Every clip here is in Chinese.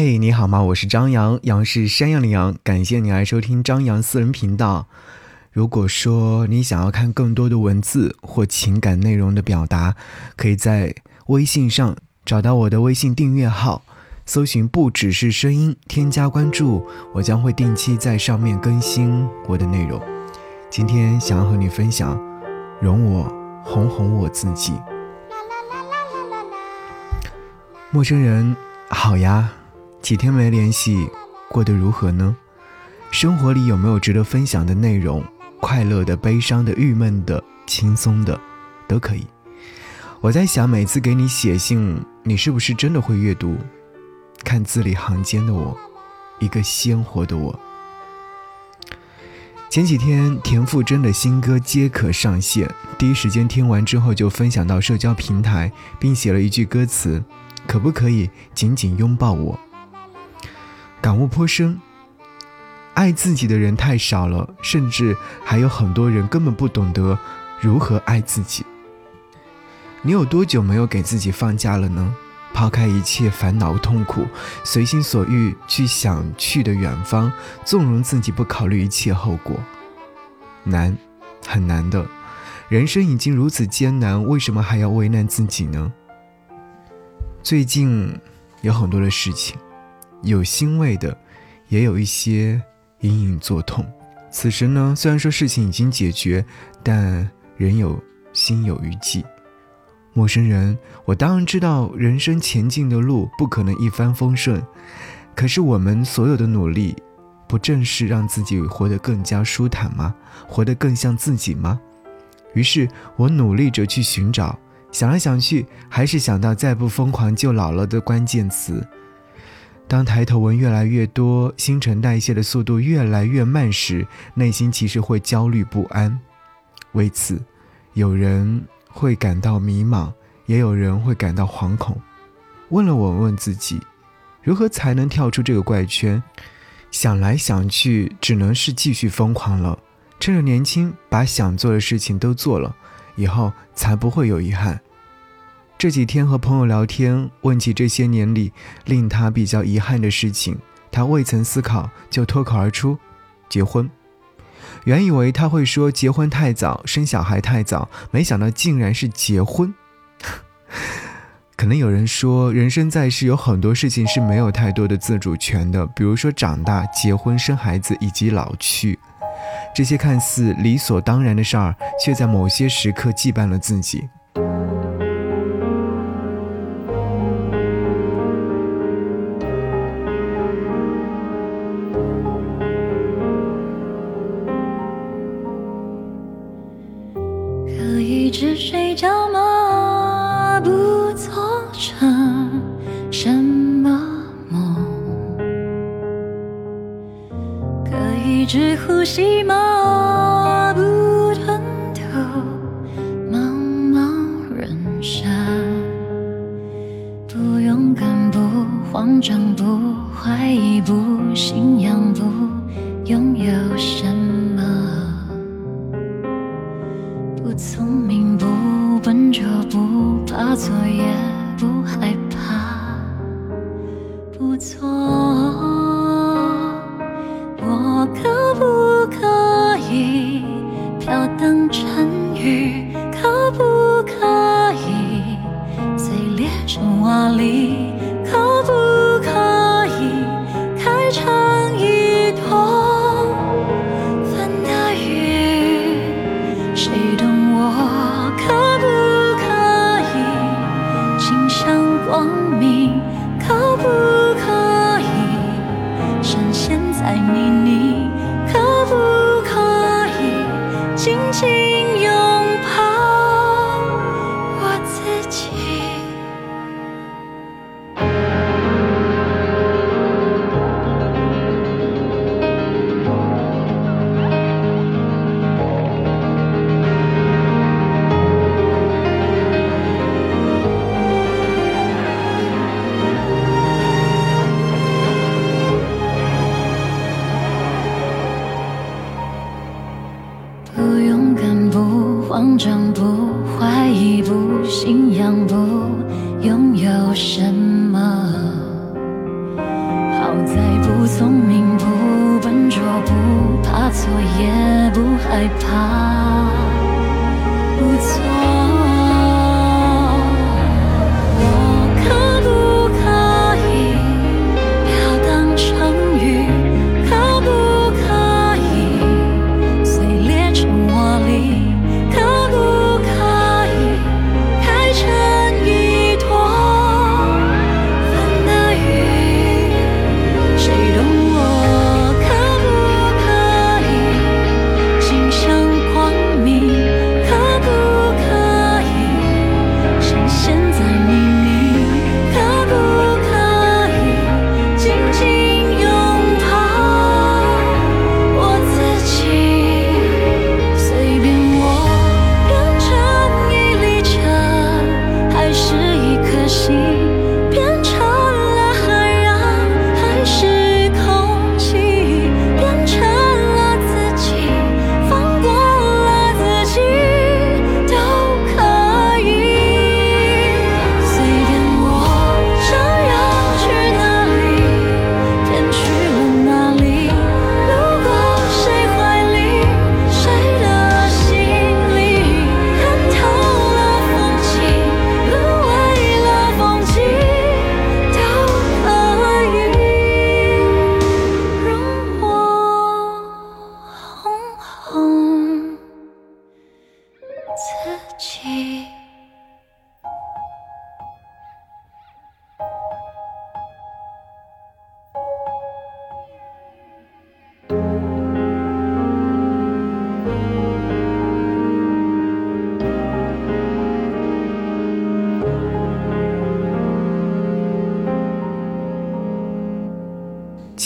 嗨，你好吗？我是张扬，杨是山羊的羊。感谢你来收听张扬私人频道。如果说你想要看更多的文字或情感内容的表达，可以在微信上找到我的微信订阅号，搜寻“不只是声音”，添加关注，我将会定期在上面更新我的内容。今天想要和你分享，容我哄哄我自己。陌生人，好呀。几天没联系，过得如何呢？生活里有没有值得分享的内容？快乐的、悲伤的、郁闷的、轻松的，都可以。我在想，每次给你写信，你是不是真的会阅读？看字里行间的我，一个鲜活的我。前几天，田馥甄的新歌皆可上线，第一时间听完之后就分享到社交平台，并写了一句歌词：“可不可以紧紧拥抱我？”感悟颇深，爱自己的人太少了，甚至还有很多人根本不懂得如何爱自己。你有多久没有给自己放假了呢？抛开一切烦恼痛苦，随心所欲去想去的远方，纵容自己不考虑一切后果，难，很难的。人生已经如此艰难，为什么还要为难自己呢？最近有很多的事情。有欣慰的，也有一些隐隐作痛。此时呢，虽然说事情已经解决，但仍有心有余悸。陌生人，我当然知道人生前进的路不可能一帆风顺，可是我们所有的努力，不正是让自己活得更加舒坦吗？活得更像自己吗？于是我努力着去寻找，想来想去，还是想到“再不疯狂就老了”的关键词。当抬头纹越来越多，新陈代谢的速度越来越慢时，内心其实会焦虑不安。为此，有人会感到迷茫，也有人会感到惶恐。问了我问自己，如何才能跳出这个怪圈？想来想去，只能是继续疯狂了。趁着年轻，把想做的事情都做了，以后才不会有遗憾。这几天和朋友聊天，问起这些年里令他比较遗憾的事情，他未曾思考就脱口而出：“结婚。”原以为他会说结婚太早，生小孩太早，没想到竟然是结婚。可能有人说，人生在世有很多事情是没有太多的自主权的，比如说长大、结婚、生孩子以及老去，这些看似理所当然的事儿，却在某些时刻羁绊了自己。成什么？梦？可以只呼吸吗？不吞吐茫茫人生。不勇敢，不慌张，不怀疑，不信仰，不拥有什么。不聪明，不笨拙，不怕错，也错也不害怕。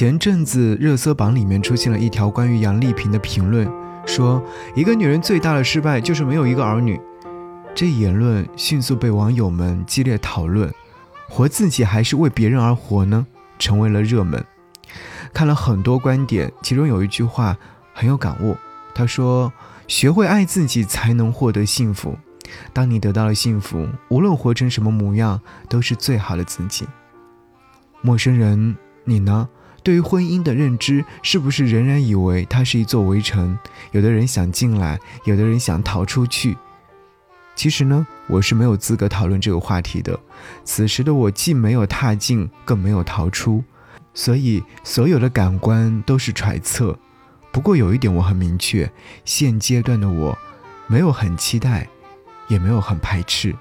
前阵子热搜榜里面出现了一条关于杨丽萍的评论，说一个女人最大的失败就是没有一个儿女。这言论迅速被网友们激烈讨论，活自己还是为别人而活呢？成为了热门。看了很多观点，其中有一句话很有感悟，他说：“学会爱自己，才能获得幸福。当你得到了幸福，无论活成什么模样，都是最好的自己。”陌生人，你呢？对于婚姻的认知，是不是仍然以为它是一座围城？有的人想进来，有的人想逃出去。其实呢，我是没有资格讨论这个话题的。此时的我既没有踏进，更没有逃出，所以所有的感官都是揣测。不过有一点我很明确：现阶段的我，没有很期待，也没有很排斥。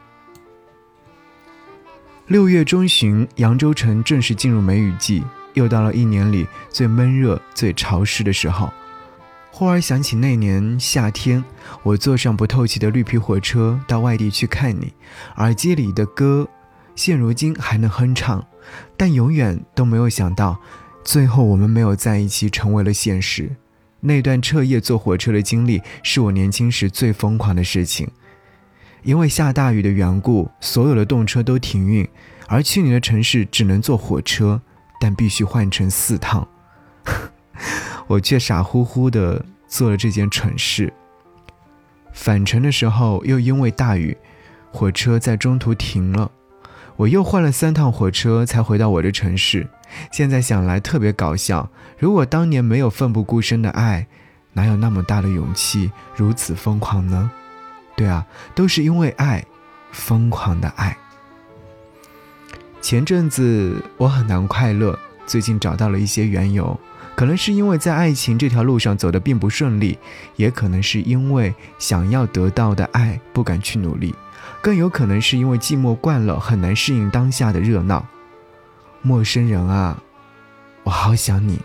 六月中旬，扬州城正式进入梅雨季。又到了一年里最闷热、最潮湿的时候，忽而想起那年夏天，我坐上不透气的绿皮火车到外地去看你，耳机里的歌，现如今还能哼唱，但永远都没有想到，最后我们没有在一起，成为了现实。那段彻夜坐火车的经历，是我年轻时最疯狂的事情。因为下大雨的缘故，所有的动车都停运，而去你的城市只能坐火车。但必须换成四趟，我却傻乎乎的做了这件蠢事。返程的时候又因为大雨，火车在中途停了，我又换了三趟火车才回到我的城市。现在想来特别搞笑，如果当年没有奋不顾身的爱，哪有那么大的勇气如此疯狂呢？对啊，都是因为爱，疯狂的爱。前阵子我很难快乐，最近找到了一些缘由，可能是因为在爱情这条路上走得并不顺利，也可能是因为想要得到的爱不敢去努力，更有可能是因为寂寞惯了，很难适应当下的热闹。陌生人啊，我好想你，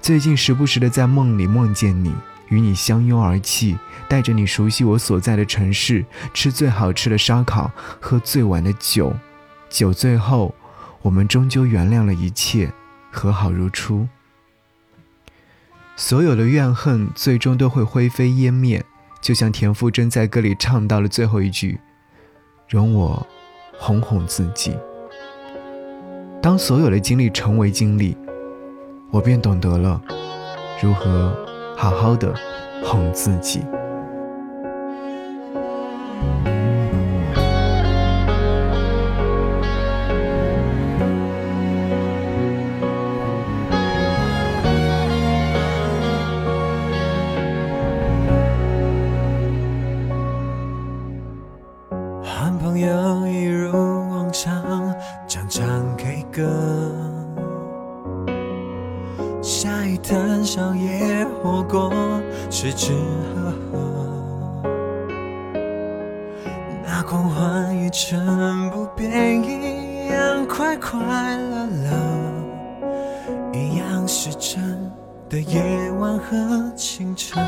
最近时不时的在梦里梦见你，与你相拥而泣，带着你熟悉我所在的城市，吃最好吃的烧烤，喝最晚的酒。酒醉后，我们终究原谅了一切，和好如初。所有的怨恨最终都会灰飞烟灭，就像田馥甄在歌里唱到了最后一句：“容我哄哄自己。”当所有的经历成为经历，我便懂得了如何好好的哄自己。乐乐，一样是真的夜晚和清晨。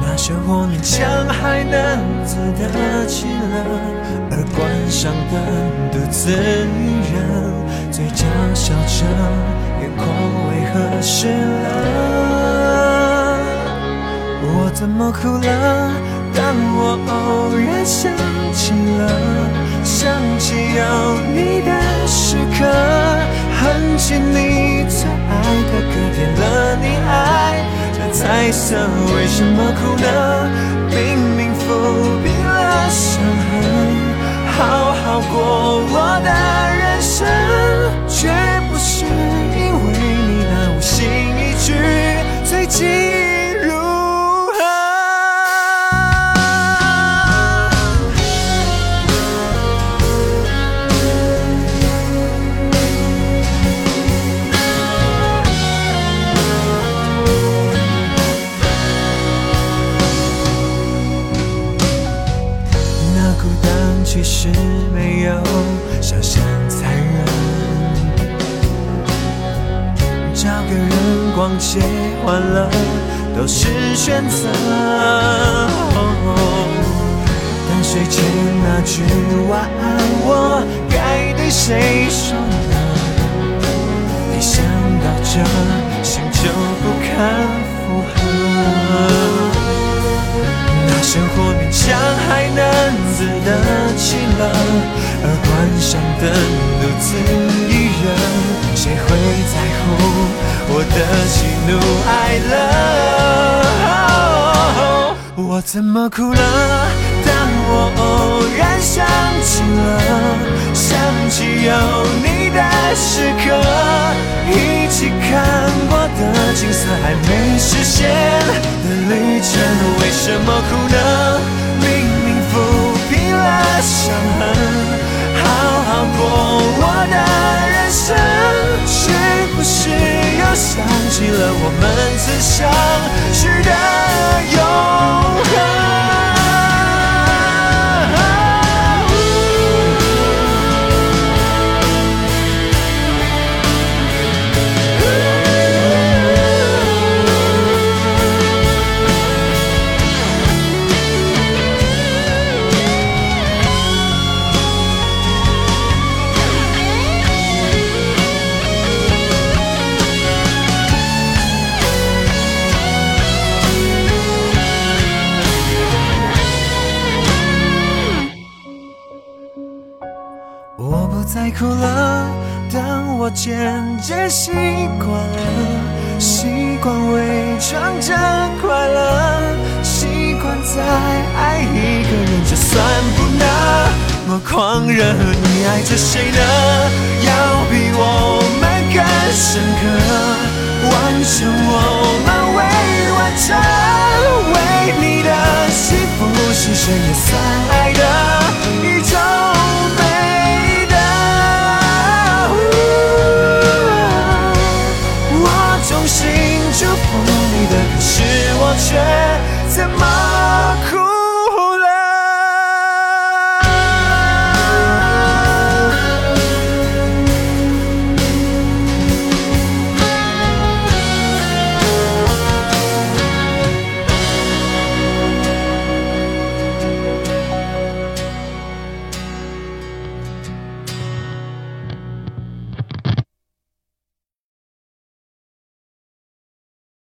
那些我勉强还能自得其乐，而关上灯独自一人，嘴角笑着，眼眶为何湿了？我怎么哭了？当我偶然想起了，你最爱的歌，点了你爱的。彩色为什么哭呢？明明抚平了伤痕，好好过我的人生，却不是因为你那无心一句，最近。欢乐都是选择。但睡前那句晚安，我该对谁说呢？一想到这，心就不堪负荷。那生活勉强还能。自得其乐，而关上灯，独自一人，谁会在乎我的喜怒哀我怎么哭了？当我偶然想起了，想起有你的时刻，一起看过的景色还没实现的旅程，为什么哭呢？明明抚平了伤痕，好好过我的人生，是不是又想起了我们曾相渐渐习惯了，习惯伪装着快乐，习惯再爱一个人。就算不那么狂热，你爱着谁呢？要比我们更深刻，完成我们。